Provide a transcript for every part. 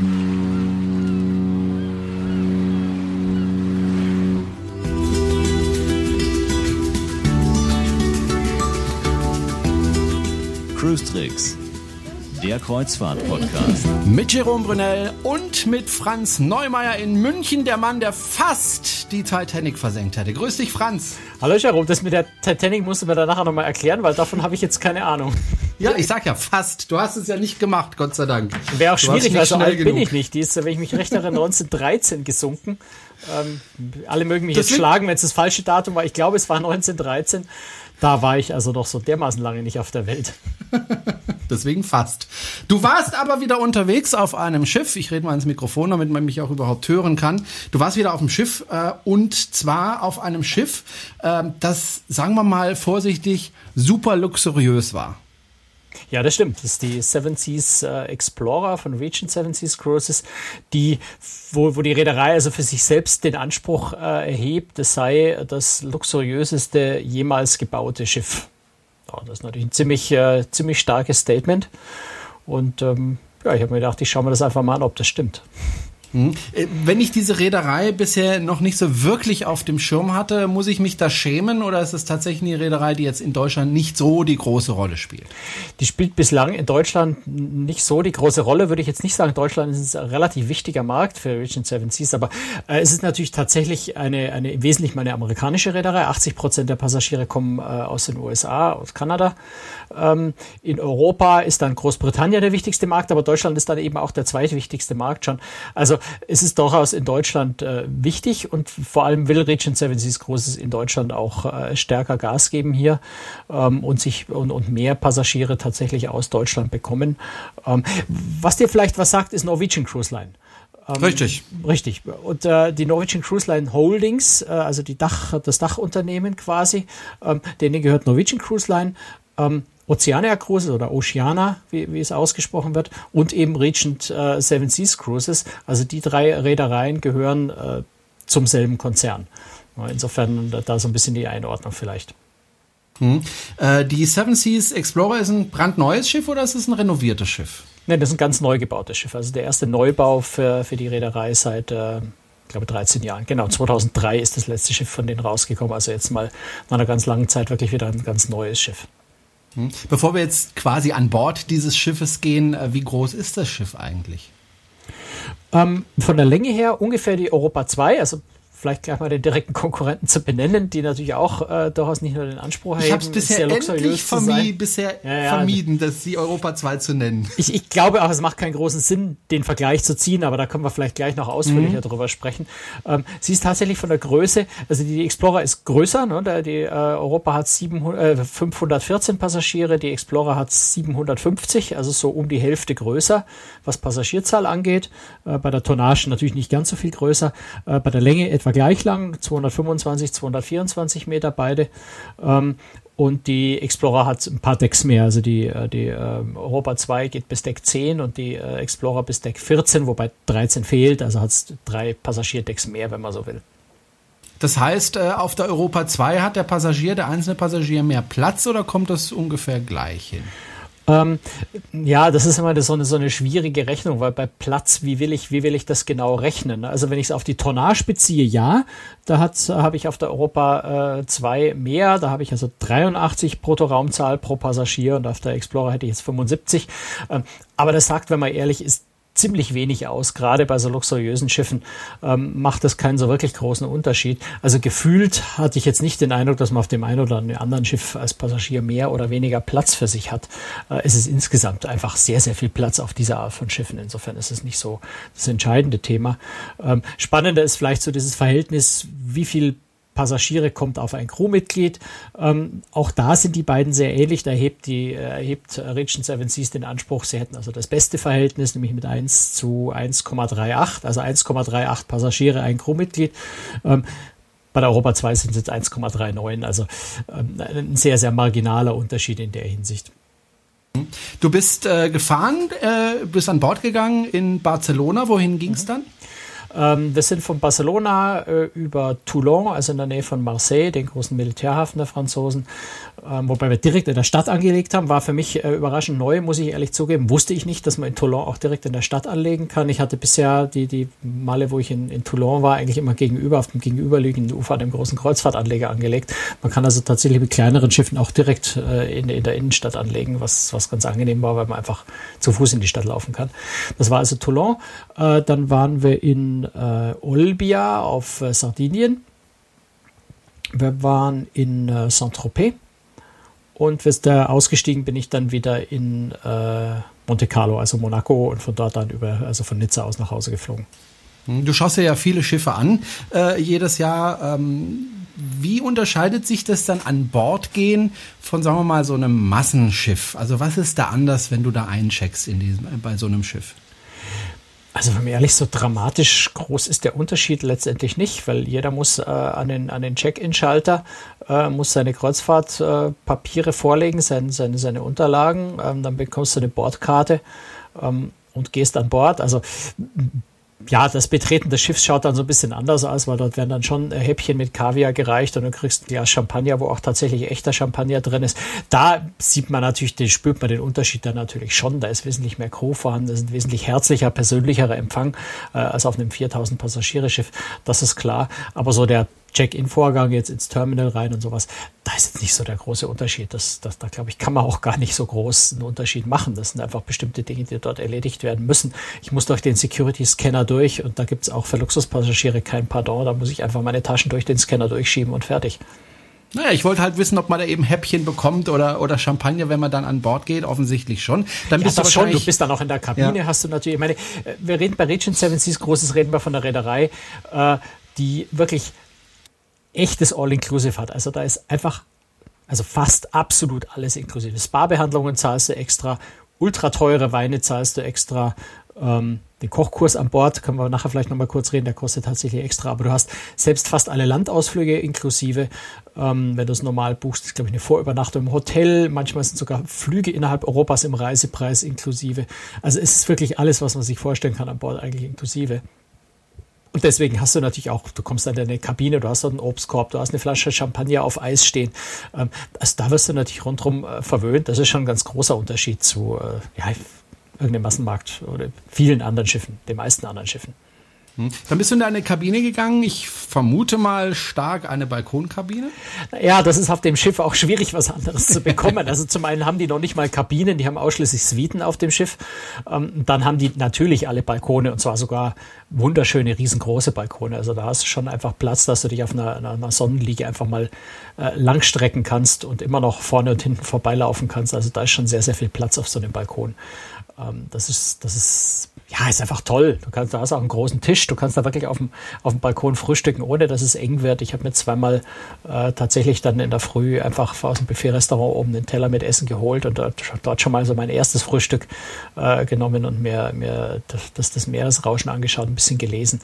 Cruise Tricks, der Kreuzfahrt-Podcast. Mit Jerome Brunel und mit Franz Neumeier in München, der Mann, der fast die Titanic versenkt hätte. Grüß dich, Franz. Hallo Jerome, das mit der Titanic musst du mir dann nachher nochmal erklären, weil davon habe ich jetzt keine Ahnung. Ja, ich sag ja fast. Du hast es ja nicht gemacht, Gott sei Dank. Wäre auch schwierig, weil so alt genug. bin ich nicht. Die ist, wenn ich mich recht erinnere, 1913 gesunken. Ähm, alle mögen mich Deswegen, jetzt schlagen, wenn es das falsche Datum war. Ich glaube, es war 1913. Da war ich also noch so dermaßen lange nicht auf der Welt. Deswegen fast. Du warst aber wieder unterwegs auf einem Schiff. Ich rede mal ins Mikrofon, damit man mich auch überhaupt hören kann. Du warst wieder auf dem Schiff äh, und zwar auf einem Schiff, äh, das, sagen wir mal vorsichtig, super luxuriös war. Ja, das stimmt. Das ist die Seven Seas äh, Explorer von Regent Seven Seas Cruises, die, wo, wo die Reederei also für sich selbst den Anspruch äh, erhebt, es sei das luxuriöseste jemals gebaute Schiff. Ja, das ist natürlich ein ziemlich, äh, ziemlich starkes Statement. Und ähm, ja, ich habe mir gedacht, ich schaue mir das einfach mal an, ob das stimmt. Hm. Äh, wenn ich diese Reederei bisher noch nicht so wirklich auf dem Schirm hatte, muss ich mich da schämen oder ist es tatsächlich eine Reederei, die jetzt in Deutschland nicht so die große Rolle spielt? Die spielt bislang in Deutschland nicht so die große Rolle, würde ich jetzt nicht sagen. Deutschland ist ein relativ wichtiger Markt für Region Seven Seas, aber äh, es ist natürlich tatsächlich eine, eine wesentlich mal eine amerikanische Reederei. 80 Prozent der Passagiere kommen äh, aus den USA, aus Kanada. Ähm, in Europa ist dann Großbritannien der wichtigste Markt, aber Deutschland ist dann eben auch der zweitwichtigste Markt schon. Also es ist durchaus in Deutschland äh, wichtig und vor allem will Region Seven Seas Großes in Deutschland auch äh, stärker Gas geben hier ähm, und sich und, und mehr Passagiere tatsächlich aus Deutschland bekommen. Ähm, was dir vielleicht was sagt, ist Norwegian Cruise Line. Ähm, richtig. Richtig. Und äh, die Norwegian Cruise Line Holdings, äh, also die Dach, das Dachunternehmen quasi, ähm, denen gehört Norwegian Cruise Line. Ähm, Oceania Cruises oder Oceana, wie, wie es ausgesprochen wird, und eben Regent äh, Seven Seas Cruises. Also die drei Reedereien gehören äh, zum selben Konzern. Insofern da so ein bisschen die Einordnung vielleicht. Hm. Äh, die Seven Seas Explorer ist ein brandneues Schiff oder ist es ein renoviertes Schiff? Nein, das ist ein ganz neu gebautes Schiff. Also der erste Neubau für, für die Reederei seit, äh, ich glaube, 13 Jahren. Genau, 2003 ist das letzte Schiff von denen rausgekommen. Also jetzt mal nach einer ganz langen Zeit wirklich wieder ein ganz neues Schiff. Hm. Bevor wir jetzt quasi an Bord dieses Schiffes gehen, äh, wie groß ist das Schiff eigentlich? Ähm, von der Länge her ungefähr die Europa 2, also vielleicht gleich mal den direkten Konkurrenten zu benennen, die natürlich auch äh, durchaus nicht nur den Anspruch haben. Ich habe es bisher endlich vermi bisher ja, ja, vermieden, das die Europa 2 zu nennen. Ich, ich glaube auch, es macht keinen großen Sinn, den Vergleich zu ziehen, aber da können wir vielleicht gleich noch ausführlicher mhm. drüber sprechen. Ähm, sie ist tatsächlich von der Größe, also die Explorer ist größer, ne? die äh, Europa hat 700, äh, 514 Passagiere, die Explorer hat 750, also so um die Hälfte größer, was Passagierzahl angeht. Äh, bei der Tonnage natürlich nicht ganz so viel größer, äh, bei der Länge etwa etwa gleich lang, 225, 224 Meter beide. Ähm, und die Explorer hat ein paar Decks mehr. Also die, äh, die äh, Europa 2 geht bis Deck 10 und die äh, Explorer bis Deck 14, wobei 13 fehlt. Also hat es drei Passagierdecks mehr, wenn man so will. Das heißt, äh, auf der Europa 2 hat der Passagier, der einzelne Passagier mehr Platz oder kommt das ungefähr gleich hin? Ähm, ja, das ist immer so eine, so eine schwierige Rechnung, weil bei Platz, wie will ich, wie will ich das genau rechnen? Also wenn ich es auf die Tonnage beziehe, ja, da habe ich auf der Europa 2 äh, mehr, da habe ich also 83 Bruttoraumzahl pro Passagier und auf der Explorer hätte ich jetzt 75. Ähm, aber das sagt, wenn man ehrlich ist, ziemlich wenig aus. Gerade bei so luxuriösen Schiffen ähm, macht das keinen so wirklich großen Unterschied. Also gefühlt hatte ich jetzt nicht den Eindruck, dass man auf dem einen oder anderen Schiff als Passagier mehr oder weniger Platz für sich hat. Äh, es ist insgesamt einfach sehr, sehr viel Platz auf dieser Art von Schiffen. Insofern ist es nicht so das entscheidende Thema. Ähm, spannender ist vielleicht so dieses Verhältnis, wie viel Passagiere kommt auf ein Crewmitglied. Ähm, auch da sind die beiden sehr ähnlich. Da erhebt, die, äh, erhebt Region Seven Seas den Anspruch, sie hätten also das beste Verhältnis, nämlich mit 1 zu 1,38, also 1,38 Passagiere, ein Crewmitglied. Ähm, bei der Europa 2 sind es jetzt 1,39, also ähm, ein sehr, sehr marginaler Unterschied in der Hinsicht. Du bist äh, gefahren, äh, bist an Bord gegangen in Barcelona. Wohin ging es mhm. dann? Ähm, wir sind von Barcelona äh, über Toulon, also in der Nähe von Marseille, den großen Militärhafen der Franzosen, ähm, wobei wir direkt in der Stadt angelegt haben, war für mich äh, überraschend neu, muss ich ehrlich zugeben. Wusste ich nicht, dass man in Toulon auch direkt in der Stadt anlegen kann. Ich hatte bisher die, die Male, wo ich in, in Toulon war, eigentlich immer gegenüber, auf dem gegenüberliegenden Ufer an dem großen Kreuzfahrtanleger angelegt. Man kann also tatsächlich mit kleineren Schiffen auch direkt äh, in, in der Innenstadt anlegen, was, was ganz angenehm war, weil man einfach zu Fuß in die Stadt laufen kann. Das war also Toulon. Äh, dann waren wir in äh, Olbia auf äh, Sardinien. Wir waren in äh, Saint-Tropez und da ausgestiegen bin ich dann wieder in äh, Monte Carlo, also Monaco, und von dort dann über, also von Nizza aus nach Hause geflogen. Hm, du schaust ja viele Schiffe an äh, jedes Jahr. Ähm, wie unterscheidet sich das dann an Bord gehen von, sagen wir mal, so einem Massenschiff? Also was ist da anders, wenn du da eincheckst in diesem, bei so einem Schiff? Also wenn man ehrlich, so dramatisch groß ist der Unterschied letztendlich nicht, weil jeder muss äh, an den, an den Check-in-Schalter, äh, muss seine Kreuzfahrtpapiere äh, vorlegen, sein, seine, seine Unterlagen, ähm, dann bekommst du eine Bordkarte ähm, und gehst an Bord. Also ja, das Betreten des Schiffs schaut dann so ein bisschen anders aus, weil dort werden dann schon Häppchen mit Kaviar gereicht und du kriegst ein Glas Champagner, wo auch tatsächlich echter Champagner drin ist. Da sieht man natürlich, den, spürt man den Unterschied dann natürlich schon. Da ist wesentlich mehr Crew vorhanden, das ist ein wesentlich herzlicher, persönlicherer Empfang äh, als auf einem 4000 Passagiere-Schiff. Das ist klar. Aber so der Check-in-Vorgang jetzt ins Terminal rein und sowas, da ist jetzt nicht so der große Unterschied. Das, das, da glaube ich, kann man auch gar nicht so groß einen Unterschied machen. Das sind einfach bestimmte Dinge, die dort erledigt werden müssen. Ich muss durch den Security-Scanner durch und da gibt es auch für Luxuspassagiere kein Pardon. Da muss ich einfach meine Taschen durch den Scanner durchschieben und fertig. Naja, ich wollte halt wissen, ob man da eben Häppchen bekommt oder, oder Champagner, wenn man dann an Bord geht. Offensichtlich schon. Dann ja, bist du schon. Du bist dann auch in der Kabine, ja. hast du natürlich. Ich meine, äh, wir reden bei Regent Seven Seas, großes reden wir von der Reederei, äh, die wirklich echtes All-Inclusive hat. Also da ist einfach, also fast absolut alles inklusive. Spa-Behandlungen zahlst du extra, ultra teure Weine zahlst du extra, ähm, den Kochkurs an Bord, können wir nachher vielleicht nochmal kurz reden, der kostet tatsächlich extra, aber du hast selbst fast alle Landausflüge inklusive. Ähm, wenn du es normal buchst, ist glaube ich eine Vorübernachtung im Hotel, manchmal sind sogar Flüge innerhalb Europas im Reisepreis inklusive. Also es ist wirklich alles, was man sich vorstellen kann an Bord eigentlich inklusive. Und deswegen hast du natürlich auch, du kommst in deine Kabine, du hast dort einen Obstkorb, du hast eine Flasche Champagner auf Eis stehen. Ähm, also da wirst du natürlich rundherum äh, verwöhnt. Das ist schon ein ganz großer Unterschied zu äh, ja, irgendeinem Massenmarkt oder vielen anderen Schiffen, den meisten anderen Schiffen. Hm. Dann bist du in deine Kabine gegangen. Ich vermute mal stark eine Balkonkabine. Ja, das ist auf dem Schiff auch schwierig, was anderes zu bekommen. Also zum einen haben die noch nicht mal Kabinen, die haben ausschließlich Suiten auf dem Schiff. Ähm, dann haben die natürlich alle Balkone und zwar sogar wunderschöne, riesengroße Balkone. Also da hast du schon einfach Platz, dass du dich auf einer, einer Sonnenliege einfach mal äh, langstrecken kannst und immer noch vorne und hinten vorbeilaufen kannst. Also da ist schon sehr, sehr viel Platz auf so einem Balkon. Ähm, das ist, das ist ja, ist einfach toll. Du kannst, da hast auch einen großen Tisch. Du kannst da wirklich auf dem, auf dem Balkon frühstücken, ohne dass es eng wird. Ich habe mir zweimal äh, tatsächlich dann in der Früh einfach aus dem Buffet-Restaurant oben den Teller mit Essen geholt und dort, dort schon mal so mein erstes Frühstück äh, genommen und mir, mir das, das Meeresrauschen angeschaut, ein bisschen gelesen.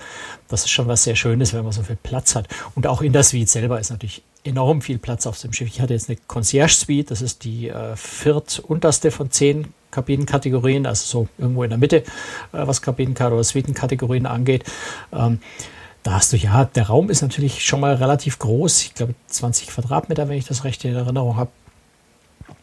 Das ist schon was sehr Schönes, wenn man so viel Platz hat. Und auch in der Suite selber ist natürlich enorm viel Platz auf dem Schiff. Ich hatte jetzt eine Concierge Suite, das ist die äh, viertunterste von zehn Kabinenkategorien, also so irgendwo in der Mitte, äh, was Kabinenkategorien oder Suitenkategorien angeht. Ähm, da hast du ja, der Raum ist natürlich schon mal relativ groß, ich glaube 20 Quadratmeter, wenn ich das recht in Erinnerung habe.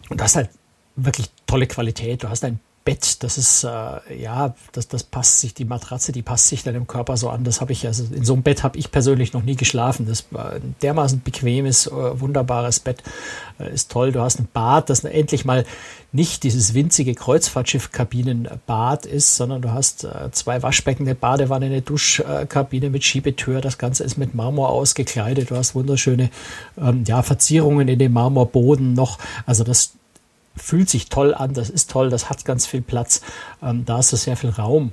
Und das ist halt wirklich tolle Qualität. Du hast ein Bett, das ist, äh, ja, das, das passt sich, die Matratze, die passt sich deinem Körper so an. Das habe ich, also in so einem Bett habe ich persönlich noch nie geschlafen. Das war ein dermaßen bequemes, äh, wunderbares Bett. Äh, ist toll. Du hast ein Bad, das endlich mal nicht dieses winzige Kreuzfahrtschiff-Kabinenbad ist, sondern du hast äh, zwei Waschbecken, eine Badewanne, eine Duschkabine mit Schiebetür. Das Ganze ist mit Marmor ausgekleidet. Du hast wunderschöne, ähm, ja, Verzierungen in dem Marmorboden noch. Also das fühlt sich toll an, das ist toll, das hat ganz viel Platz, ähm, da ist so sehr viel Raum.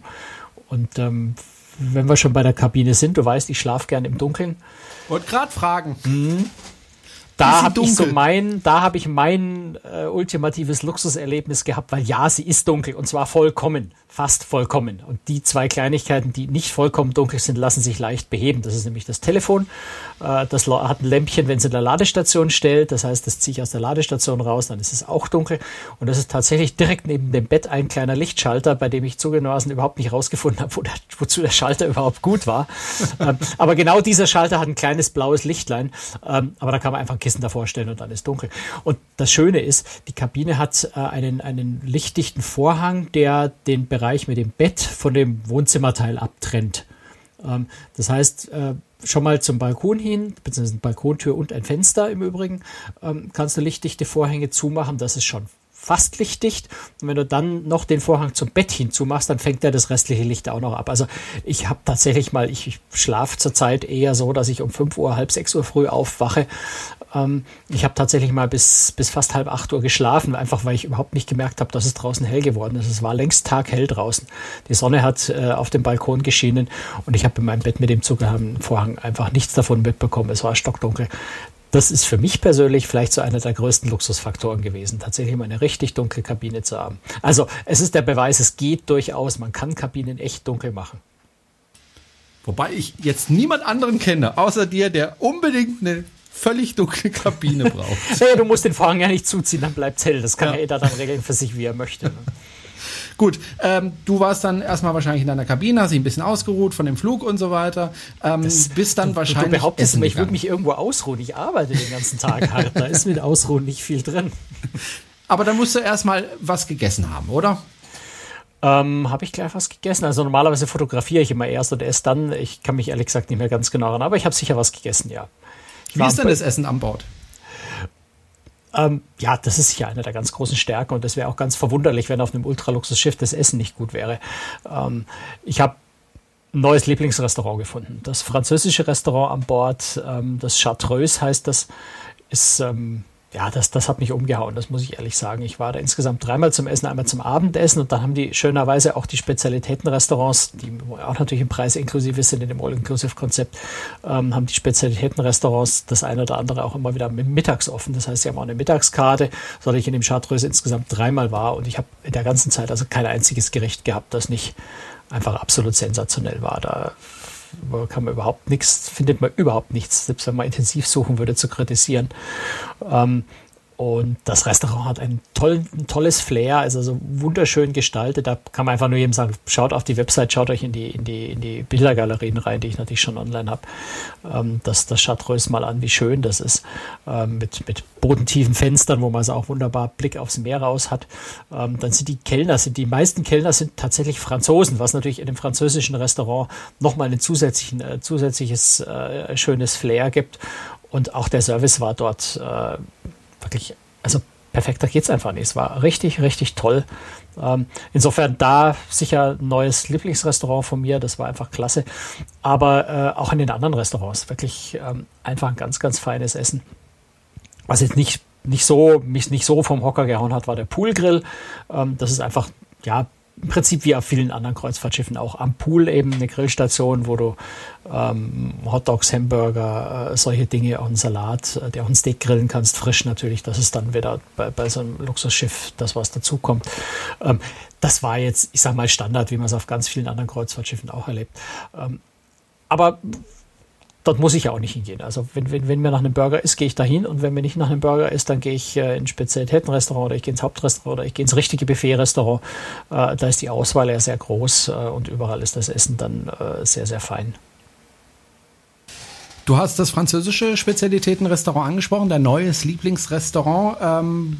Und ähm, wenn wir schon bei der Kabine sind, du weißt, ich schlafe gern im Dunkeln. Wollte gerade fragen. Mhm. da habe ich so mein, da habe ich mein äh, ultimatives Luxuserlebnis gehabt, weil ja, sie ist dunkel und zwar vollkommen fast vollkommen. Und die zwei Kleinigkeiten, die nicht vollkommen dunkel sind, lassen sich leicht beheben. Das ist nämlich das Telefon. Äh, das hat ein Lämpchen, wenn es in der Ladestation stellt. Das heißt, das ziehe ich aus der Ladestation raus, dann ist es auch dunkel. Und das ist tatsächlich direkt neben dem Bett ein kleiner Lichtschalter, bei dem ich zugegebenermaßen überhaupt nicht rausgefunden habe, wo der, wozu der Schalter überhaupt gut war. Ähm, aber genau dieser Schalter hat ein kleines blaues Lichtlein. Ähm, aber da kann man einfach ein Kissen davor stellen und dann ist dunkel. Und das Schöne ist, die Kabine hat äh, einen, einen lichtdichten Vorhang, der den Bereich Bereich mit dem Bett von dem Wohnzimmerteil abtrennt. Ähm, das heißt, äh, schon mal zum Balkon hin, beziehungsweise Balkontür und ein Fenster im Übrigen, ähm, kannst du lichtdichte Vorhänge zumachen. Das ist schon fast lichtdicht. Und wenn du dann noch den Vorhang zum Bett hinzumachst, dann fängt er das restliche Licht auch noch ab. Also ich habe tatsächlich mal, ich, ich schlafe zurzeit eher so, dass ich um 5 Uhr, halb 6 Uhr früh aufwache. Ähm, ich habe tatsächlich mal bis, bis fast halb 8 Uhr geschlafen, einfach weil ich überhaupt nicht gemerkt habe, dass es draußen hell geworden ist. Es war längst taghell draußen. Die Sonne hat äh, auf dem Balkon geschienen und ich habe in meinem Bett mit dem zugehörigen Vorhang einfach nichts davon mitbekommen. Es war stockdunkel das ist für mich persönlich vielleicht so einer der größten Luxusfaktoren gewesen, tatsächlich mal eine richtig dunkle Kabine zu haben. Also es ist der Beweis, es geht durchaus, man kann Kabinen echt dunkel machen. Wobei ich jetzt niemand anderen kenne, außer dir, der unbedingt eine völlig dunkle Kabine braucht. ja, du musst den Vorhang ja nicht zuziehen, dann bleibt es hell. Das kann ja. jeder dann regeln für sich, wie er möchte. Ne? Gut, ähm, du warst dann erstmal wahrscheinlich in deiner Kabine, hast dich ein bisschen ausgeruht von dem Flug und so weiter. Ähm, das, bist dann du, wahrscheinlich. Du behauptest immer, ich würde mich irgendwo ausruhen. Ich arbeite den ganzen Tag hart. Da ist mit Ausruhen nicht viel drin. Aber dann musst du erstmal was gegessen haben, oder? Ähm, habe ich gleich was gegessen. Also normalerweise fotografiere ich immer erst und esse dann. Ich kann mich ehrlich gesagt nicht mehr ganz genau erinnern, aber ich habe sicher was gegessen, ja. Wie ist denn das Essen an Bord? Ähm, ja, das ist ja eine der ganz großen Stärken und das wäre auch ganz verwunderlich, wenn auf einem Ultraluxusschiff das Essen nicht gut wäre. Ähm, ich habe ein neues Lieblingsrestaurant gefunden. Das französische Restaurant an Bord, ähm, das Chartreuse heißt das, ist ähm, ja, das, das hat mich umgehauen, das muss ich ehrlich sagen. Ich war da insgesamt dreimal zum Essen, einmal zum Abendessen und dann haben die schönerweise auch die Spezialitätenrestaurants, die auch natürlich im Preis inklusive sind in dem All-Inclusive-Konzept, ähm, haben die Spezialitätenrestaurants das eine oder andere auch immer wieder mittags offen. Das heißt, sie haben auch eine Mittagskarte, so dass ich in dem Chartreuse insgesamt dreimal war und ich habe in der ganzen Zeit also kein einziges Gericht gehabt, das nicht einfach absolut sensationell war. Da kann man überhaupt nichts, findet man überhaupt nichts, selbst wenn man intensiv suchen würde, zu kritisieren. Ähm, und das Restaurant hat ein, toll, ein tolles Flair, also so wunderschön gestaltet. Da kann man einfach nur jedem sagen, schaut auf die Website, schaut euch in die, in die, in die Bildergalerien rein, die ich natürlich schon online habe. Ähm, das, das Chartreuse mal an, wie schön das ist. Ähm, mit, mit bodentiefen Fenstern, wo man so auch wunderbar Blick aufs Meer raus hat. Ähm, dann sind die Kellner, sind die meisten Kellner sind tatsächlich Franzosen, was natürlich in dem französischen Restaurant nochmal ein äh, zusätzliches äh, schönes Flair gibt. Und auch der Service war dort äh, wirklich, also perfekter geht es einfach nicht. Es war richtig, richtig toll. Ähm, insofern da sicher neues Lieblingsrestaurant von mir, das war einfach klasse. Aber äh, auch in den anderen Restaurants wirklich ähm, einfach ein ganz, ganz feines Essen. Was jetzt nicht, nicht so, mich nicht so vom Hocker gehauen hat, war der Poolgrill. Ähm, das ist einfach, ja, im Prinzip wie auf vielen anderen Kreuzfahrtschiffen auch am Pool eben eine Grillstation, wo du ähm, Hotdogs, Hamburger, äh, solche Dinge, auch einen Salat, äh, der auch ein Steak grillen kannst, frisch natürlich. Das ist dann wieder bei, bei so einem Luxusschiff das, was dazukommt. Ähm, das war jetzt, ich sag mal, Standard, wie man es auf ganz vielen anderen Kreuzfahrtschiffen auch erlebt. Ähm, aber dort muss ich ja auch nicht hingehen. Also wenn, wenn, wenn mir nach einem Burger ist, gehe ich dahin und wenn mir nicht nach einem Burger ist, dann gehe ich äh, in ein Spezialitätenrestaurant oder ich gehe ins Hauptrestaurant oder ich gehe ins richtige Buffet-Restaurant. Äh, da ist die Auswahl ja sehr groß äh, und überall ist das Essen dann äh, sehr, sehr fein. Du hast das französische Spezialitätenrestaurant angesprochen, dein neues Lieblingsrestaurant. Ähm,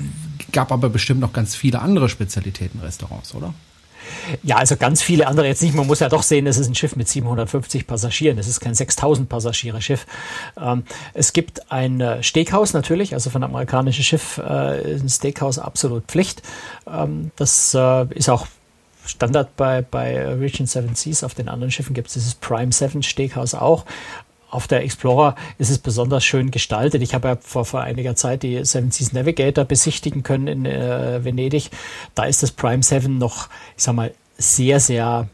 gab aber bestimmt noch ganz viele andere Spezialitätenrestaurants, oder? Ja, also ganz viele andere jetzt nicht. Man muss ja doch sehen, es ist ein Schiff mit 750 Passagieren. Es ist kein 6000 Passagiere Schiff. Ähm, es gibt ein äh, Steakhouse natürlich, also von einem amerikanischen Schiff äh, ist ein Steakhouse absolut Pflicht. Ähm, das äh, ist auch Standard bei, bei Region Seven Seas. Auf den anderen Schiffen gibt es dieses Prime Seven Steakhouse auch auf der Explorer ist es besonders schön gestaltet. Ich habe ja vor, vor einiger Zeit die Seven Seas Navigator besichtigen können in äh, Venedig. Da ist das Prime 7 noch, ich sag mal, sehr, sehr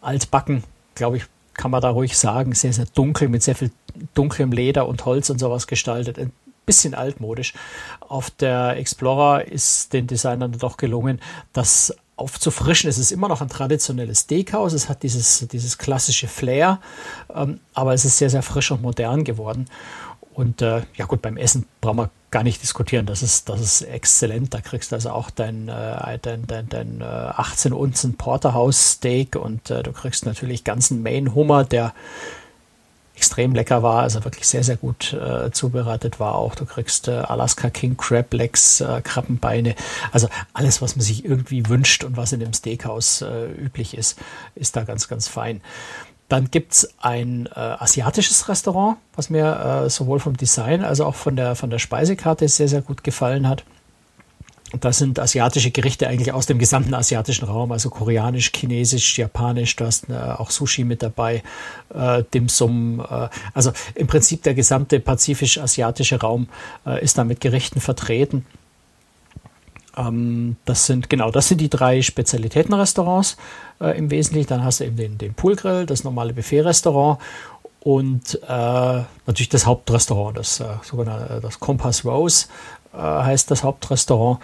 altbacken, glaube ich, kann man da ruhig sagen. Sehr, sehr dunkel, mit sehr viel dunklem Leder und Holz und sowas gestaltet. Ein bisschen altmodisch. Auf der Explorer ist den Designern doch gelungen, das aufzufrischen. Es ist immer noch ein traditionelles Steakhouse. Es hat dieses, dieses klassische Flair, ähm, aber es ist sehr, sehr frisch und modern geworden. Und äh, ja gut, beim Essen brauchen wir gar nicht diskutieren. Das ist, das ist exzellent. Da kriegst du also auch dein, äh, dein, dein, dein äh, 18 Unzen Porterhouse Steak und äh, du kriegst natürlich ganzen Main Hummer, der extrem lecker war, also wirklich sehr, sehr gut äh, zubereitet war auch. Du kriegst äh, Alaska King Crab Legs, äh, Krabbenbeine, also alles, was man sich irgendwie wünscht und was in dem Steakhouse äh, üblich ist, ist da ganz, ganz fein. Dann gibt es ein äh, asiatisches Restaurant, was mir äh, sowohl vom Design als auch von der, von der Speisekarte sehr, sehr gut gefallen hat. Das sind asiatische Gerichte eigentlich aus dem gesamten asiatischen Raum, also koreanisch, chinesisch, japanisch, du hast äh, auch Sushi mit dabei, äh, Dim Sum, äh, also im Prinzip der gesamte pazifisch-asiatische Raum äh, ist da mit Gerichten vertreten. Ähm, das sind, genau, das sind die drei Spezialitätenrestaurants äh, im Wesentlichen. Dann hast du eben den, den Poolgrill, das normale Buffet-Restaurant und äh, natürlich das Hauptrestaurant, das äh, sogenannte das Compass Rose äh, heißt das Hauptrestaurant.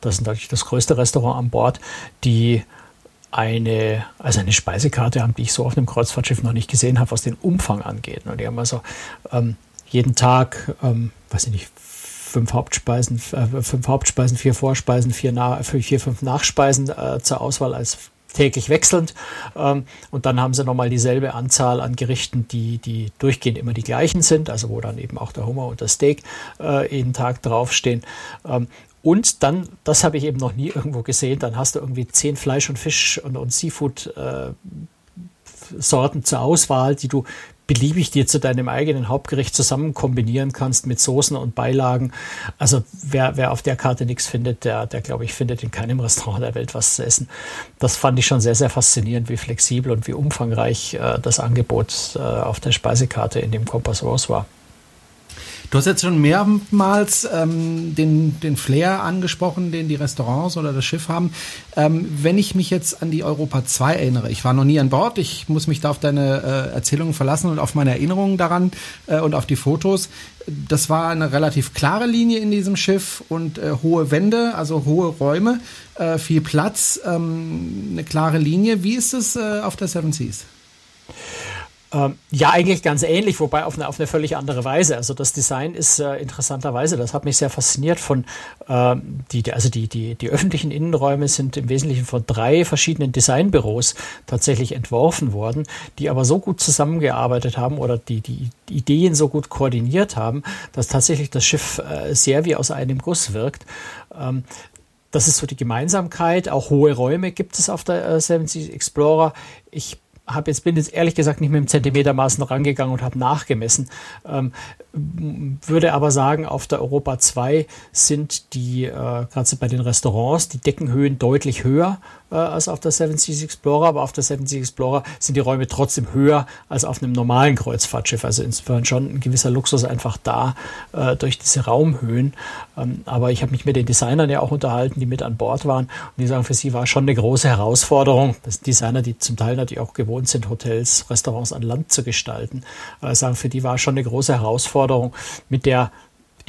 Das ist natürlich das größte Restaurant an Bord, die eine, also eine Speisekarte haben, die ich so auf einem Kreuzfahrtschiff noch nicht gesehen habe, was den Umfang angeht. Und die haben also ähm, jeden Tag, ähm, weiß ich nicht, fünf Hauptspeisen, äh, fünf Hauptspeisen, vier Vorspeisen, vier, Na vier fünf Nachspeisen äh, zur Auswahl als täglich wechselnd. Ähm, und dann haben sie nochmal dieselbe Anzahl an Gerichten, die, die durchgehend immer die gleichen sind, also wo dann eben auch der Hummer und das Steak äh, jeden Tag draufstehen. Ähm, und dann, das habe ich eben noch nie irgendwo gesehen, dann hast du irgendwie zehn Fleisch und Fisch und, und Seafood äh, Sorten zur Auswahl, die du beliebig dir zu deinem eigenen Hauptgericht zusammen kombinieren kannst mit Soßen und Beilagen. Also wer, wer auf der Karte nichts findet, der, der glaube ich, findet in keinem Restaurant der Welt was zu essen. Das fand ich schon sehr, sehr faszinierend, wie flexibel und wie umfangreich äh, das Angebot äh, auf der Speisekarte in dem Kompass Rose war. Du hast jetzt schon mehrmals ähm, den, den Flair angesprochen, den die Restaurants oder das Schiff haben. Ähm, wenn ich mich jetzt an die Europa 2 erinnere, ich war noch nie an Bord, ich muss mich da auf deine äh, Erzählungen verlassen und auf meine Erinnerungen daran äh, und auf die Fotos. Das war eine relativ klare Linie in diesem Schiff und äh, hohe Wände, also hohe Räume, äh, viel Platz, ähm, eine klare Linie. Wie ist es äh, auf der Seven Seas? Ähm, ja, eigentlich ganz ähnlich, wobei auf eine, auf eine völlig andere Weise. Also das Design ist äh, interessanterweise, das hat mich sehr fasziniert von ähm, die, also die, die, die öffentlichen Innenräume sind im Wesentlichen von drei verschiedenen Designbüros tatsächlich entworfen worden, die aber so gut zusammengearbeitet haben oder die, die Ideen so gut koordiniert haben, dass tatsächlich das Schiff äh, sehr wie aus einem Guss wirkt. Ähm, das ist so die Gemeinsamkeit. Auch hohe Räume gibt es auf der äh, Seven Seas Explorer. Ich habe jetzt bin jetzt ehrlich gesagt nicht mit dem Zentimetermaßen rangegangen und habe nachgemessen. Ähm, würde aber sagen, auf der Europa 2 sind die, äh, gerade bei den Restaurants, die Deckenhöhen deutlich höher äh, als auf der Seven Seas Explorer, aber auf der Seven Seas Explorer sind die Räume trotzdem höher als auf einem normalen Kreuzfahrtschiff. Also insofern schon ein gewisser Luxus einfach da äh, durch diese Raumhöhen. Ähm, aber ich habe mich mit den Designern ja auch unterhalten, die mit an Bord waren und die sagen, für sie war schon eine große Herausforderung. Das sind Designer, die zum Teil natürlich auch gewohnt sind, Hotels, Restaurants an Land zu gestalten, äh, sagen, für die war schon eine große Herausforderung, mit der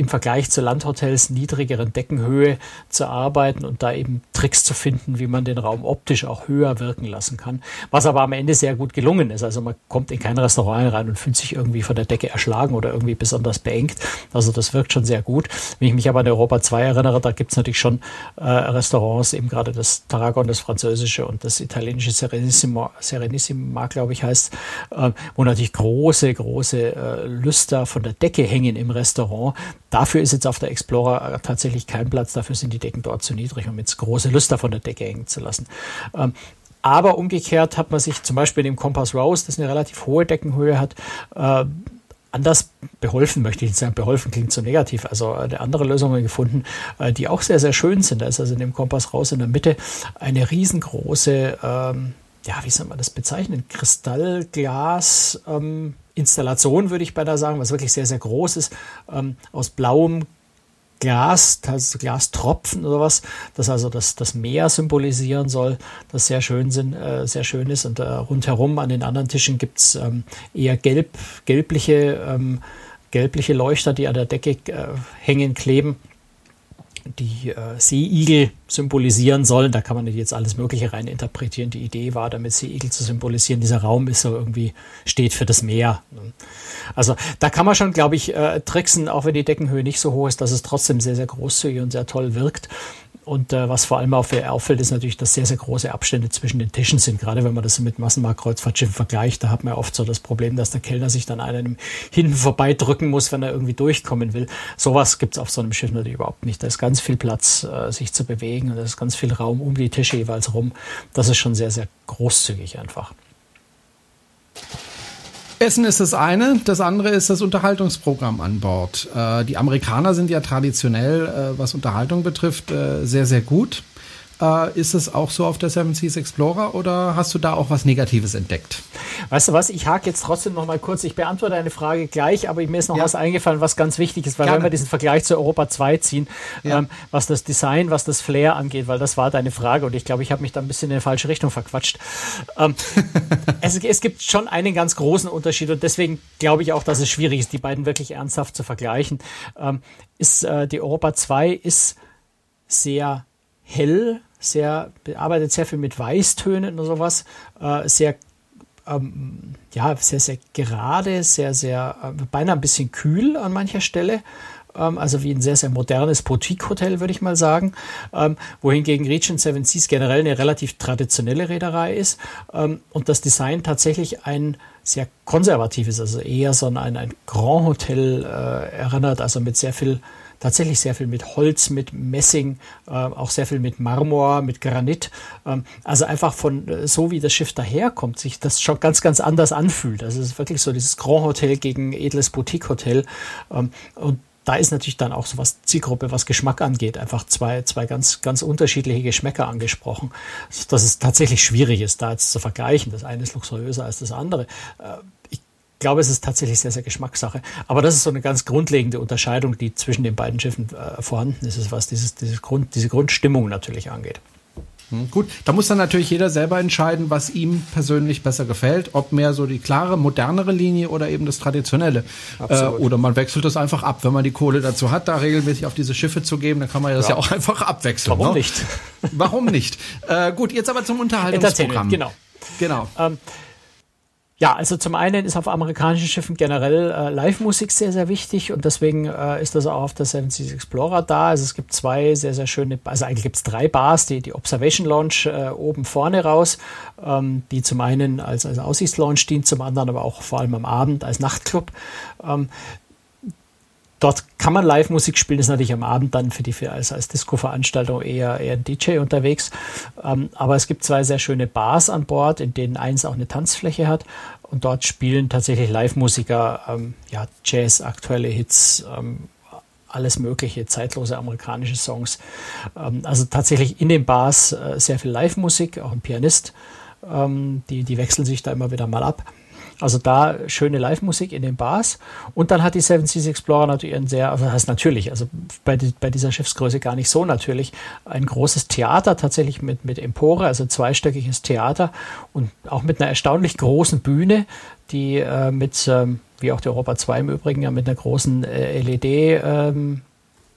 im Vergleich zu Landhotels niedrigeren Deckenhöhe zu arbeiten und da eben Tricks zu finden, wie man den Raum optisch auch höher wirken lassen kann. Was aber am Ende sehr gut gelungen ist. Also man kommt in kein Restaurant rein und fühlt sich irgendwie von der Decke erschlagen oder irgendwie besonders beengt. Also das wirkt schon sehr gut. Wenn ich mich aber an Europa 2 erinnere, da gibt es natürlich schon äh, Restaurants, eben gerade das Tarragon, das französische und das italienische Serenissimo, Serenissima, glaube ich, heißt, äh, wo natürlich große, große äh, Lüster von der Decke hängen im Restaurant Dafür ist jetzt auf der Explorer tatsächlich kein Platz, dafür sind die Decken dort zu niedrig, um jetzt große Lüster von der Decke hängen zu lassen. Ähm, aber umgekehrt hat man sich zum Beispiel in dem Compass Rose, das eine relativ hohe Deckenhöhe hat, äh, anders beholfen, möchte ich nicht sagen, beholfen klingt so negativ, also eine andere Lösungen gefunden, äh, die auch sehr, sehr schön sind. Da ist also in dem Kompass raus in der Mitte eine riesengroße, ähm, ja, wie soll man das bezeichnen, Kristallglas, ähm, Installation, würde ich beinahe sagen, was wirklich sehr, sehr groß ist, ähm, aus blauem Glas, also Glastropfen oder was, das also das, das Meer symbolisieren soll, das sehr schön, sind, äh, sehr schön ist. Und äh, rundherum an den anderen Tischen gibt's ähm, eher gelb, gelbliche ähm, gelbliche Leuchter, die an der Decke äh, hängen, kleben die äh, Seeigel symbolisieren sollen. Da kann man jetzt alles Mögliche rein interpretieren. Die Idee war, damit Seeigel zu symbolisieren, dieser Raum ist so irgendwie, steht für das Meer. Also da kann man schon, glaube ich, äh, tricksen, auch wenn die Deckenhöhe nicht so hoch ist, dass es trotzdem sehr, sehr großzügig und sehr toll wirkt. Und äh, was vor allem auffällt, ist natürlich, dass sehr, sehr große Abstände zwischen den Tischen sind. Gerade wenn man das mit Massenmarktkreuzfahrtschiffen vergleicht, da hat man ja oft so das Problem, dass der Kellner sich dann einem hinten vorbeidrücken muss, wenn er irgendwie durchkommen will. Sowas gibt's auf so einem Schiff natürlich überhaupt nicht. Da ist ganz viel Platz, äh, sich zu bewegen und da ist ganz viel Raum um die Tische jeweils rum. Das ist schon sehr, sehr großzügig einfach. Essen ist das eine, das andere ist das Unterhaltungsprogramm an Bord. Äh, die Amerikaner sind ja traditionell, äh, was Unterhaltung betrifft, äh, sehr, sehr gut. Äh, ist es auch so auf der Seven Seas Explorer oder hast du da auch was Negatives entdeckt? Weißt du was, ich hake jetzt trotzdem noch mal kurz, ich beantworte eine Frage gleich, aber mir ist noch ja. was eingefallen, was ganz wichtig ist, weil Gerne. wenn wir diesen Vergleich zu Europa 2 ziehen, ja. ähm, was das Design, was das Flair angeht, weil das war deine Frage und ich glaube, ich habe mich da ein bisschen in die falsche Richtung verquatscht. Ähm, es, es gibt schon einen ganz großen Unterschied und deswegen glaube ich auch, dass es schwierig ist, die beiden wirklich ernsthaft zu vergleichen. Ähm, ist äh, die Europa 2 ist sehr hell, sehr, arbeitet sehr viel mit Weißtönen und sowas, äh, sehr ähm, ja, sehr, sehr gerade, sehr, sehr, äh, beinahe ein bisschen kühl an mancher Stelle. Ähm, also wie ein sehr, sehr modernes Boutique-Hotel, würde ich mal sagen. Ähm, wohingegen Regent Seven Seas generell eine relativ traditionelle Reederei ist ähm, und das Design tatsächlich ein sehr konservatives, also eher so ein, ein Grand Hotel äh, erinnert, also mit sehr viel tatsächlich sehr viel mit Holz, mit Messing, äh, auch sehr viel mit Marmor, mit Granit. Ähm, also einfach von äh, so wie das Schiff daherkommt, sich das schon ganz, ganz anders anfühlt. Also es ist wirklich so dieses Grand Hotel gegen edles Boutique Hotel. Ähm, und da ist natürlich dann auch so was Zielgruppe, was Geschmack angeht, einfach zwei, zwei ganz, ganz unterschiedliche Geschmäcker angesprochen, dass es tatsächlich schwierig ist, da jetzt zu vergleichen. Das eine ist luxuriöser als das andere. Äh, ich glaube, es ist tatsächlich sehr, sehr Geschmackssache. Aber das ist so eine ganz grundlegende Unterscheidung, die zwischen den beiden Schiffen äh, vorhanden ist, was dieses, dieses Grund, diese Grundstimmung natürlich angeht. Hm, gut, da muss dann natürlich jeder selber entscheiden, was ihm persönlich besser gefällt, ob mehr so die klare, modernere Linie oder eben das traditionelle. Äh, oder man wechselt das einfach ab, wenn man die Kohle dazu hat, da regelmäßig auf diese Schiffe zu geben, dann kann man das ja, ja auch einfach abwechseln. Warum ne? nicht? Warum nicht? Äh, gut, jetzt aber zum Unterhaltungsprogramm. Genau. Genau. Ähm, ja, also zum einen ist auf amerikanischen Schiffen generell äh, Live-Musik sehr, sehr wichtig und deswegen äh, ist das auch auf der Seven Seas Explorer da. Also es gibt zwei sehr, sehr schöne, also eigentlich gibt es drei Bars, die, die Observation Lounge äh, oben vorne raus, ähm, die zum einen als, als Aussichtslounge dient, zum anderen aber auch vor allem am Abend als Nachtclub. Ähm, Dort kann man Live-Musik spielen, ist natürlich am Abend dann für die für als, als Disco-Veranstaltung eher, eher ein DJ unterwegs. Ähm, aber es gibt zwei sehr schöne Bars an Bord, in denen eins auch eine Tanzfläche hat. Und dort spielen tatsächlich Live-Musiker ähm, ja, Jazz, aktuelle Hits, ähm, alles mögliche, zeitlose amerikanische Songs. Ähm, also tatsächlich in den Bars äh, sehr viel Live-Musik, auch ein Pianist. Ähm, die, die wechseln sich da immer wieder mal ab. Also da schöne Live-Musik in den Bars. Und dann hat die Seven Seas Explorer natürlich ein sehr, also das heißt natürlich, also bei, die, bei dieser Schiffsgröße gar nicht so natürlich, ein großes Theater tatsächlich mit, mit Empore, also zweistöckiges Theater und auch mit einer erstaunlich großen Bühne, die äh, mit, ähm, wie auch die Europa 2 im Übrigen, ja mit einer großen äh, LED ähm,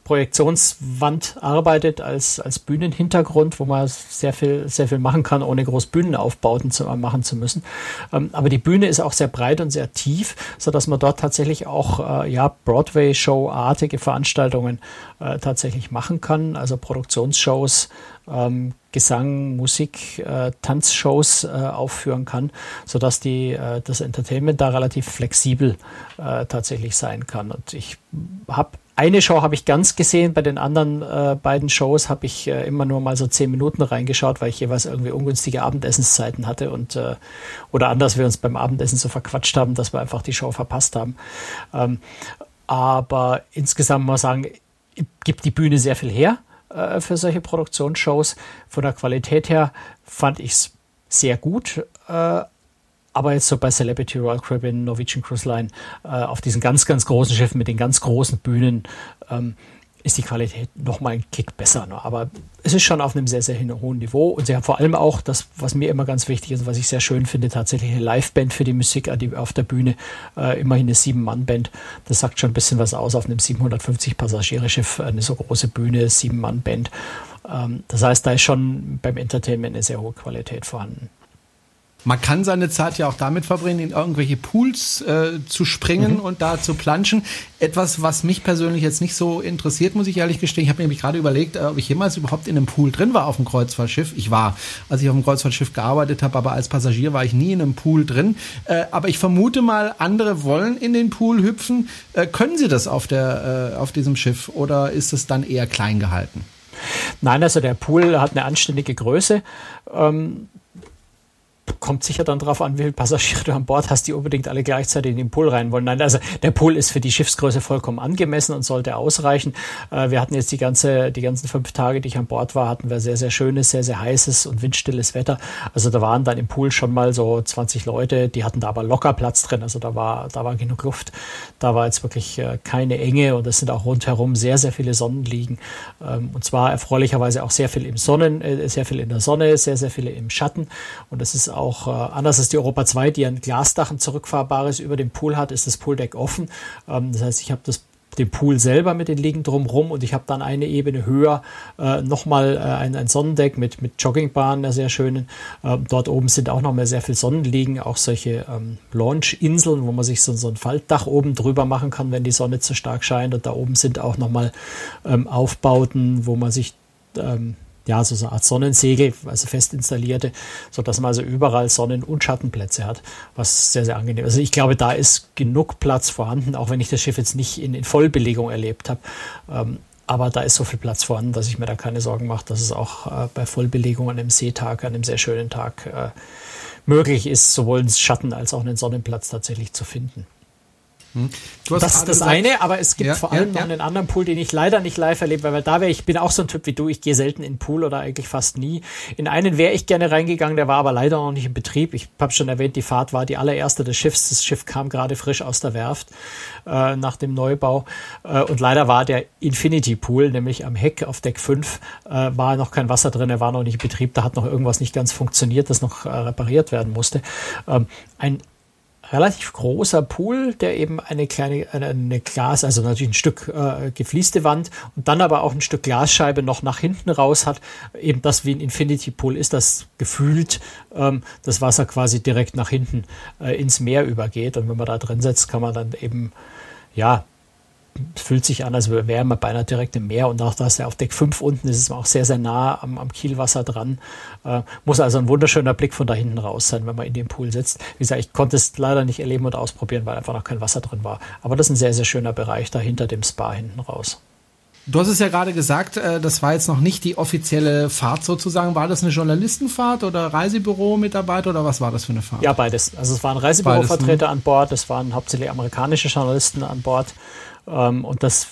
Projektionswand arbeitet als, als Bühnenhintergrund, wo man sehr viel, sehr viel machen kann, ohne groß Bühnenaufbauten zu, machen zu müssen. Ähm, aber die Bühne ist auch sehr breit und sehr tief, so dass man dort tatsächlich auch äh, ja, Broadway-Show-artige Veranstaltungen äh, tatsächlich machen kann, also Produktionsshows, ähm, Gesang, Musik, äh, Tanzshows äh, aufführen kann, so dass die äh, das Entertainment da relativ flexibel äh, tatsächlich sein kann. Und ich habe eine Show habe ich ganz gesehen, bei den anderen äh, beiden Shows habe ich äh, immer nur mal so zehn Minuten reingeschaut, weil ich jeweils irgendwie ungünstige Abendessenszeiten hatte und äh, oder anders wir uns beim Abendessen so verquatscht haben, dass wir einfach die Show verpasst haben. Ähm, aber insgesamt muss man sagen, gibt die Bühne sehr viel her äh, für solche Produktionsshows. Von der Qualität her fand ich es sehr gut. Äh, aber jetzt so bei Celebrity Royal Caribbean, Norwegian Cruise Line, äh, auf diesen ganz, ganz großen Schiffen mit den ganz großen Bühnen, ähm, ist die Qualität noch mal ein Kick besser. Ne? Aber es ist schon auf einem sehr, sehr hohen Niveau. Und sie haben vor allem auch das, was mir immer ganz wichtig ist, was ich sehr schön finde, tatsächlich eine Liveband für die Musik auf der Bühne. Äh, immerhin eine Sieben-Mann-Band. Das sagt schon ein bisschen was aus auf einem 750 Passagierschiff, eine so große Bühne, Sieben-Mann-Band. Ähm, das heißt, da ist schon beim Entertainment eine sehr hohe Qualität vorhanden. Man kann seine Zeit ja auch damit verbringen, in irgendwelche Pools äh, zu springen mhm. und da zu planschen. Etwas, was mich persönlich jetzt nicht so interessiert, muss ich ehrlich gestehen. Ich habe nämlich gerade überlegt, äh, ob ich jemals überhaupt in einem Pool drin war auf dem Kreuzfahrtschiff. Ich war, als ich auf dem Kreuzfahrtschiff gearbeitet habe, aber als Passagier war ich nie in einem Pool drin. Äh, aber ich vermute mal, andere wollen in den Pool hüpfen. Äh, können sie das auf, der, äh, auf diesem Schiff oder ist es dann eher klein gehalten? Nein, also der Pool hat eine anständige Größe. Ähm, kommt sicher dann darauf an, wie viele Passagiere du an Bord hast, die unbedingt alle gleichzeitig in den Pool rein wollen. Nein, also der Pool ist für die Schiffsgröße vollkommen angemessen und sollte ausreichen. Äh, wir hatten jetzt die ganze, die ganzen fünf Tage, die ich an Bord war, hatten wir sehr, sehr schönes, sehr, sehr heißes und windstilles Wetter. Also da waren dann im Pool schon mal so 20 Leute, die hatten da aber locker Platz drin. Also da war, da war genug Luft. Da war jetzt wirklich äh, keine Enge und es sind auch rundherum sehr, sehr viele Sonnenliegen. Ähm, und zwar erfreulicherweise auch sehr viel im Sonnen, äh, sehr viel in der Sonne, sehr, sehr viele im Schatten. Und das ist auch äh, anders als die Europa 2, die ein Glasdach, ein zurückfahrbares über dem Pool hat, ist das Pooldeck offen. Ähm, das heißt, ich habe das den Pool selber mit den Liegen drumherum und ich habe dann eine Ebene höher äh, nochmal äh, ein, ein Sonnendeck mit, mit Joggingbahn, der sehr schönen. Ähm, dort oben sind auch noch mal sehr viel Sonnenliegen, auch solche ähm, Launch-Inseln, wo man sich so, so ein Faltdach oben drüber machen kann, wenn die Sonne zu stark scheint. Und da oben sind auch nochmal ähm, Aufbauten, wo man sich ähm, ja, so eine Art Sonnensegel, also fest installierte, so dass man also überall Sonnen- und Schattenplätze hat, was sehr, sehr angenehm ist. Also ich glaube, da ist genug Platz vorhanden, auch wenn ich das Schiff jetzt nicht in, in Vollbelegung erlebt habe. Ähm, aber da ist so viel Platz vorhanden, dass ich mir da keine Sorgen mache, dass es auch äh, bei Vollbelegung an einem Seetag, an einem sehr schönen Tag äh, möglich ist, sowohl einen Schatten als auch einen Sonnenplatz tatsächlich zu finden. Das ist das gesagt, eine, aber es gibt ja, vor allem ja, noch einen anderen Pool, den ich leider nicht live erlebe, weil da wäre ich, bin auch so ein Typ wie du, ich gehe selten in den Pool oder eigentlich fast nie. In einen wäre ich gerne reingegangen, der war aber leider noch nicht in Betrieb. Ich habe schon erwähnt, die Fahrt war die allererste des Schiffs. Das Schiff kam gerade frisch aus der Werft äh, nach dem Neubau äh, und leider war der Infinity Pool, nämlich am Heck auf Deck 5, äh, war noch kein Wasser drin, er war noch nicht in Betrieb, da hat noch irgendwas nicht ganz funktioniert, das noch äh, repariert werden musste. Ähm, ein relativ großer Pool, der eben eine kleine, eine, eine Glas, also natürlich ein Stück äh, gefließte Wand und dann aber auch ein Stück Glasscheibe noch nach hinten raus hat. Eben das wie ein Infinity Pool ist, das gefühlt ähm, das Wasser quasi direkt nach hinten äh, ins Meer übergeht. Und wenn man da drin setzt, kann man dann eben ja fühlt sich an, als wäre man beinahe direkt im Meer und auch da ist er auf Deck 5 unten, ist es auch sehr, sehr nah am, am Kielwasser dran. Äh, muss also ein wunderschöner Blick von da hinten raus sein, wenn man in dem Pool sitzt. Wie gesagt, ich konnte es leider nicht erleben und ausprobieren, weil einfach noch kein Wasser drin war. Aber das ist ein sehr, sehr schöner Bereich da hinter dem Spa hinten raus. Du hast es ja gerade gesagt, äh, das war jetzt noch nicht die offizielle Fahrt sozusagen. War das eine Journalistenfahrt oder Reisebüro-Mitarbeiter oder was war das für eine Fahrt? Ja, beides. Also es waren Reisebürovertreter ne? an Bord, es waren hauptsächlich amerikanische Journalisten an Bord ähm, und das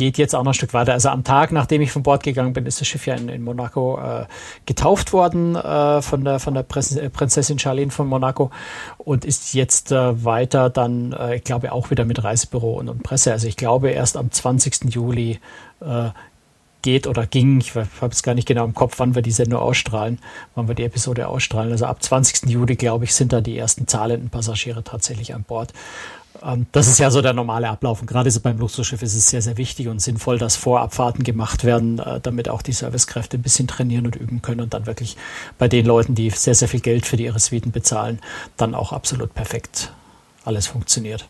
geht jetzt auch noch ein Stück weiter. Also am Tag, nachdem ich von Bord gegangen bin, ist das Schiff ja in, in Monaco äh, getauft worden äh, von der, von der äh, Prinzessin Charlene von Monaco und ist jetzt äh, weiter dann, äh, ich glaube, auch wieder mit Reisebüro und, und Presse. Also ich glaube, erst am 20. Juli geht oder ging. Ich habe es gar nicht genau im Kopf, wann wir die Sendung ausstrahlen, wann wir die Episode ausstrahlen. Also ab 20. Juli, glaube ich, sind da die ersten zahlenden Passagiere tatsächlich an Bord. Ähm, das ist ja so der normale Ablauf. Und gerade so beim Luxusschiff ist es sehr, sehr wichtig und sinnvoll, dass Vorabfahrten gemacht werden, äh, damit auch die Servicekräfte ein bisschen trainieren und üben können und dann wirklich bei den Leuten, die sehr, sehr viel Geld für ihre Suiten bezahlen, dann auch absolut perfekt alles funktioniert.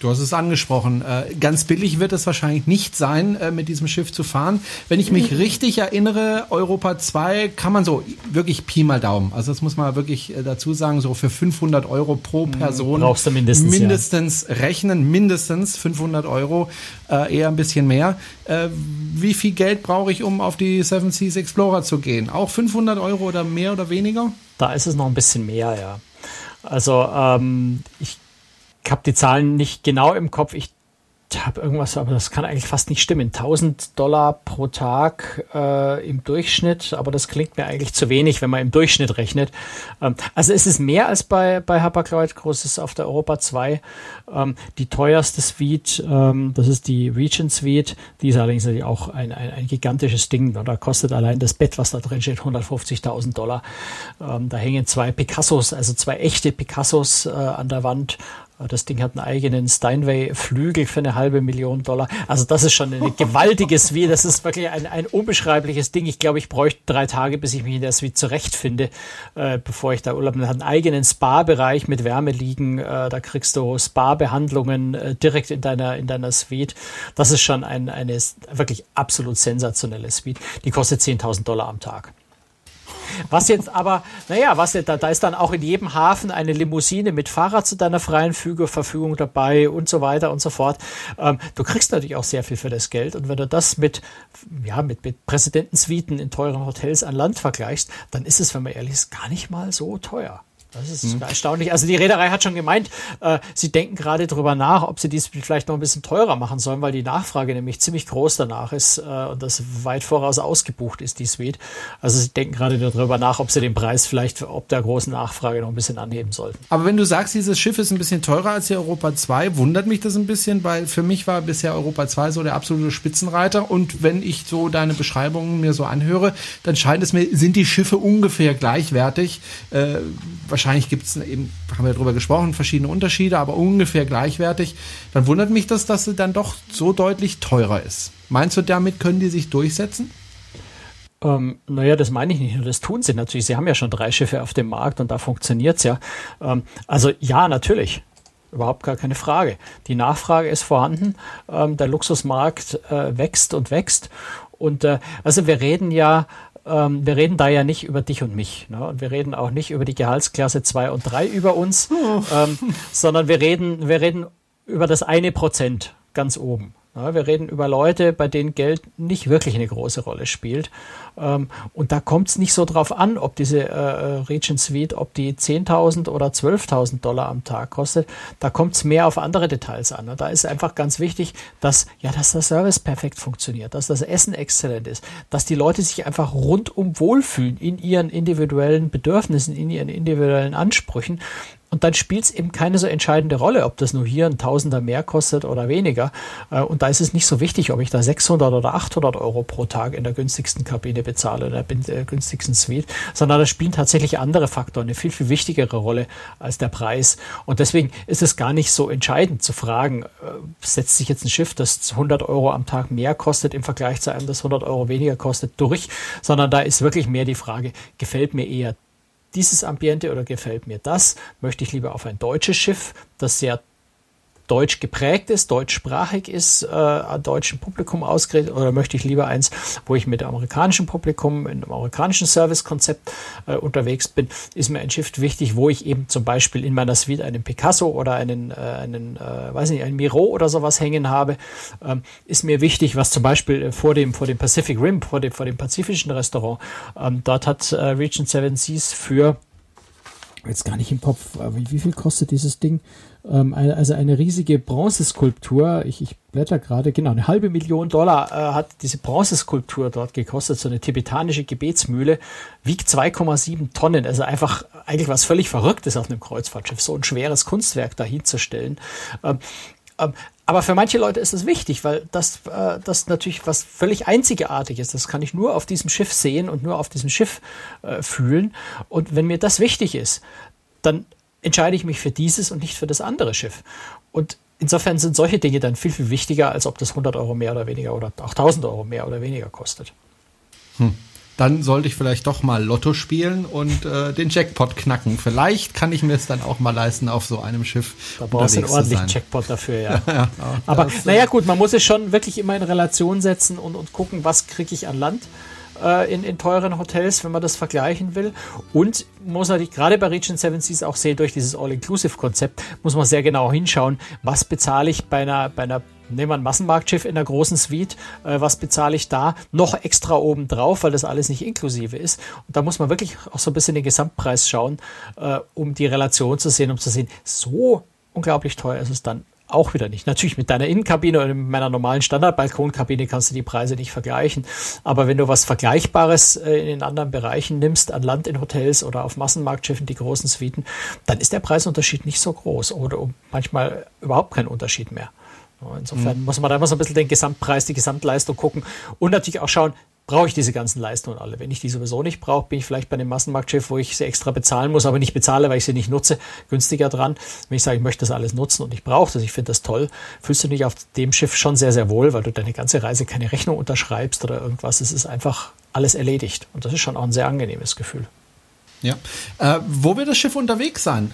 Du hast es angesprochen. Äh, ganz billig wird es wahrscheinlich nicht sein, äh, mit diesem Schiff zu fahren. Wenn ich mich richtig erinnere, Europa 2 kann man so wirklich Pi mal Daumen. Also das muss man wirklich äh, dazu sagen, so für 500 Euro pro hm, Person. Brauchst du mindestens. Mindestens ja. rechnen, mindestens 500 Euro, eher ein bisschen mehr. Wie viel Geld brauche ich, um auf die Seven Seas Explorer zu gehen? Auch 500 Euro oder mehr oder weniger? Da ist es noch ein bisschen mehr, ja. Also ähm, ich habe die Zahlen nicht genau im Kopf. Ich habe irgendwas, aber das kann eigentlich fast nicht stimmen. 1000 Dollar pro Tag äh, im Durchschnitt, aber das klingt mir eigentlich zu wenig, wenn man im Durchschnitt rechnet. Ähm, also es ist mehr als bei, bei Hapag-Lloyd Großes auf der Europa 2. Ähm, die teuerste Suite, ähm, das ist die Region Suite, die ist allerdings natürlich auch ein, ein, ein gigantisches Ding. Da kostet allein das Bett, was da drin steht, 150.000 Dollar. Ähm, da hängen zwei Picassos, also zwei echte Picassos äh, an der Wand das Ding hat einen eigenen Steinway-Flügel für eine halbe Million Dollar. Also das ist schon ein gewaltiges Suite. Das ist wirklich ein, ein unbeschreibliches Ding. Ich glaube, ich bräuchte drei Tage, bis ich mich in der Suite zurechtfinde, äh, bevor ich da Urlaub mache. Hat einen eigenen Spa-Bereich mit Wärmeliegen. Äh, da kriegst du Spa-Behandlungen äh, direkt in deiner, in deiner Suite. Das ist schon ein, eine wirklich absolut sensationelle Suite. Die kostet 10.000 Dollar am Tag. Was jetzt aber, naja, was da, da ist dann auch in jedem Hafen eine Limousine mit Fahrrad zu deiner freien Verfügung dabei und so weiter und so fort. Ähm, du kriegst natürlich auch sehr viel für das Geld und wenn du das mit, ja, mit, mit Präsidentensuiten in teuren Hotels an Land vergleichst, dann ist es, wenn man ehrlich ist, gar nicht mal so teuer. Das ist mhm. erstaunlich. Also die Reederei hat schon gemeint, äh, sie denken gerade darüber nach, ob sie dies vielleicht noch ein bisschen teurer machen sollen, weil die Nachfrage nämlich ziemlich groß danach ist äh, und das weit voraus ausgebucht ist, die Suite. Also sie denken gerade darüber nach, ob sie den Preis vielleicht ob der großen Nachfrage noch ein bisschen anheben sollten. Aber wenn du sagst, dieses Schiff ist ein bisschen teurer als die Europa 2, wundert mich das ein bisschen, weil für mich war bisher Europa 2 so der absolute Spitzenreiter und wenn ich so deine Beschreibungen mir so anhöre, dann scheint es mir, sind die Schiffe ungefähr gleichwertig. Äh, wahrscheinlich gibt es eben, haben wir darüber gesprochen, verschiedene Unterschiede, aber ungefähr gleichwertig, dann wundert mich das, dass sie dann doch so deutlich teurer ist. Meinst du, damit können die sich durchsetzen? Ähm, naja, das meine ich nicht nur, das tun sie natürlich. Sie haben ja schon drei Schiffe auf dem Markt und da funktioniert es ja. Ähm, also ja, natürlich. Überhaupt gar keine Frage. Die Nachfrage ist vorhanden. Ähm, der Luxusmarkt äh, wächst und wächst. Und äh, also wir reden ja ähm, wir reden da ja nicht über dich und mich. Ne? Und wir reden auch nicht über die Gehaltsklasse 2 und 3 über uns, oh. ähm, sondern wir reden, wir reden über das eine Prozent ganz oben. Ja, wir reden über Leute, bei denen Geld nicht wirklich eine große Rolle spielt. Ähm, und da kommt es nicht so drauf an, ob diese äh, äh Regent Suite, ob die 10.000 oder 12.000 Dollar am Tag kostet. Da kommt es mehr auf andere Details an. Da ist einfach ganz wichtig, dass, ja, dass der Service perfekt funktioniert, dass das Essen exzellent ist, dass die Leute sich einfach rundum wohlfühlen in ihren individuellen Bedürfnissen, in ihren individuellen Ansprüchen und dann spielt es eben keine so entscheidende Rolle, ob das nur hier ein Tausender mehr kostet oder weniger. Äh, und da ist es nicht so wichtig, ob ich da 600 oder 800 Euro pro Tag in der günstigsten Kabine bezahle oder in der günstigsten Suite, sondern da spielen tatsächlich andere Faktoren eine viel, viel wichtigere Rolle als der Preis. Und deswegen ist es gar nicht so entscheidend zu fragen, äh, setzt sich jetzt ein Schiff, das 100 Euro am Tag mehr kostet im Vergleich zu einem, das 100 Euro weniger kostet, durch, sondern da ist wirklich mehr die Frage, gefällt mir eher dieses Ambiente oder gefällt mir das? Möchte ich lieber auf ein deutsches Schiff, das sehr deutsch geprägt ist, deutschsprachig ist, äh, an deutschem Publikum ausgerichtet oder möchte ich lieber eins, wo ich mit amerikanischem Publikum, in einem amerikanischen Servicekonzept äh, unterwegs bin, ist mir ein Schiff wichtig, wo ich eben zum Beispiel in meiner Suite einen Picasso oder einen, äh, einen äh, weiß nicht, einen Miro oder sowas hängen habe, ähm, ist mir wichtig, was zum Beispiel vor dem, vor dem Pacific Rim, vor dem, vor dem pazifischen Restaurant, ähm, dort hat äh, Regent Seven Seas für jetzt gar nicht im Kopf, wie, wie viel kostet dieses Ding? Ähm, also eine riesige Bronzeskulptur. Ich, ich blätter gerade, genau, eine halbe Million Dollar äh, hat diese Bronzeskulptur dort gekostet. So eine tibetanische Gebetsmühle wiegt 2,7 Tonnen. Also einfach eigentlich was völlig Verrücktes auf einem Kreuzfahrtschiff, so ein schweres Kunstwerk dahinzustellen. Ähm, ähm, aber für manche Leute ist das wichtig, weil das, äh, das natürlich was völlig einzigartig ist. Das kann ich nur auf diesem Schiff sehen und nur auf diesem Schiff äh, fühlen. Und wenn mir das wichtig ist, dann entscheide ich mich für dieses und nicht für das andere Schiff. Und insofern sind solche Dinge dann viel, viel wichtiger, als ob das 100 Euro mehr oder weniger oder auch 1000 Euro mehr oder weniger kostet. Hm. Dann sollte ich vielleicht doch mal Lotto spielen und äh, den Jackpot knacken. Vielleicht kann ich mir es dann auch mal leisten, auf so einem Schiff. Da brauchst du einen ordentlichen Jackpot dafür, ja. ja, ja Aber naja, gut, man muss es schon wirklich immer in Relation setzen und, und gucken, was kriege ich an Land äh, in, in teuren Hotels, wenn man das vergleichen will. Und muss natürlich gerade bei Regent Seven Seas auch sehen, durch dieses All-Inclusive-Konzept muss man sehr genau hinschauen, was bezahle ich bei einer, bei einer nehmen wir ein Massenmarktschiff in einer großen Suite, äh, was bezahle ich da noch extra oben drauf, weil das alles nicht inklusive ist. Und da muss man wirklich auch so ein bisschen den Gesamtpreis schauen, äh, um die Relation zu sehen, um zu sehen, so unglaublich teuer ist es dann auch wieder nicht. Natürlich mit deiner Innenkabine oder mit meiner normalen Standardbalkonkabine kannst du die Preise nicht vergleichen. Aber wenn du was Vergleichbares äh, in den anderen Bereichen nimmst, an Land in Hotels oder auf Massenmarktschiffen, die großen Suiten, dann ist der Preisunterschied nicht so groß oder manchmal überhaupt kein Unterschied mehr. Insofern mhm. muss man da immer so ein bisschen den Gesamtpreis, die Gesamtleistung gucken und natürlich auch schauen, brauche ich diese ganzen Leistungen alle. Wenn ich die sowieso nicht brauche, bin ich vielleicht bei einem Massenmarktschiff, wo ich sie extra bezahlen muss, aber nicht bezahle, weil ich sie nicht nutze, günstiger dran. Wenn ich sage, ich möchte das alles nutzen und ich brauche das, ich finde das toll, fühlst du dich auf dem Schiff schon sehr, sehr wohl, weil du deine ganze Reise keine Rechnung unterschreibst oder irgendwas. Es ist einfach alles erledigt. Und das ist schon auch ein sehr angenehmes Gefühl. Ja. Äh, wo wird das Schiff unterwegs sein?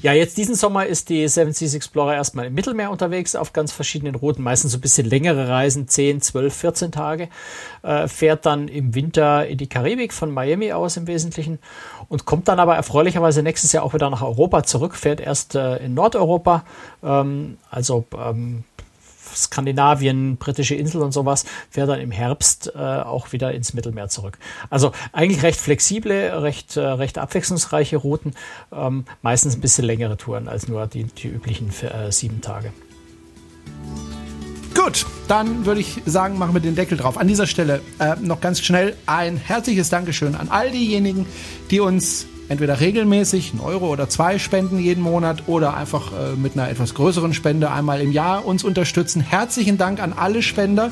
Ja, jetzt diesen Sommer ist die Seven Seas Explorer erstmal im Mittelmeer unterwegs auf ganz verschiedenen Routen, meistens so ein bisschen längere Reisen, 10, 12, 14 Tage. Äh, fährt dann im Winter in die Karibik von Miami aus im Wesentlichen und kommt dann aber erfreulicherweise nächstes Jahr auch wieder nach Europa zurück, fährt erst äh, in Nordeuropa, ähm, also ähm, Skandinavien, britische Insel und sowas, fährt dann im Herbst äh, auch wieder ins Mittelmeer zurück. Also eigentlich recht flexible, recht, äh, recht abwechslungsreiche Routen, ähm, meistens ein bisschen längere Touren als nur die, die üblichen äh, sieben Tage. Gut, dann würde ich sagen, machen wir den Deckel drauf. An dieser Stelle äh, noch ganz schnell ein herzliches Dankeschön an all diejenigen, die uns entweder regelmäßig einen Euro oder zwei spenden jeden Monat oder einfach äh, mit einer etwas größeren Spende einmal im Jahr uns unterstützen. Herzlichen Dank an alle Spender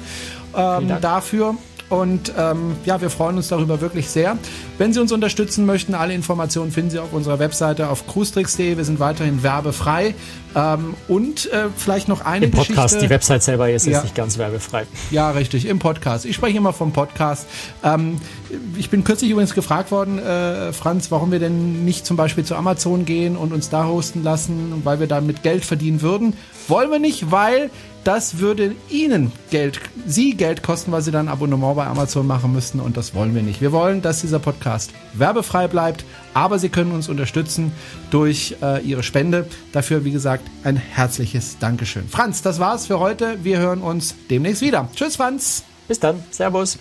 ähm, dafür. Und ähm, ja, wir freuen uns darüber wirklich sehr. Wenn Sie uns unterstützen möchten, alle Informationen finden Sie auf unserer Webseite auf cruestricks.de. Wir sind weiterhin werbefrei. Ähm, und äh, vielleicht noch eine Im Podcast, Geschichte. die Website selber ist ja. jetzt nicht ganz werbefrei. Ja, richtig, im Podcast. Ich spreche immer vom Podcast. Ähm, ich bin kürzlich übrigens gefragt worden, äh, Franz, warum wir denn nicht zum Beispiel zu Amazon gehen und uns da hosten lassen, weil wir damit Geld verdienen würden. Wollen wir nicht, weil das würde Ihnen Geld, Sie Geld kosten, weil Sie dann ein Abonnement bei Amazon machen müssten und das wollen wir nicht. Wir wollen, dass dieser Podcast werbefrei bleibt, aber Sie können uns unterstützen durch äh, Ihre Spende. Dafür, wie gesagt, ein herzliches Dankeschön. Franz, das war's für heute. Wir hören uns demnächst wieder. Tschüss, Franz. Bis dann. Servus.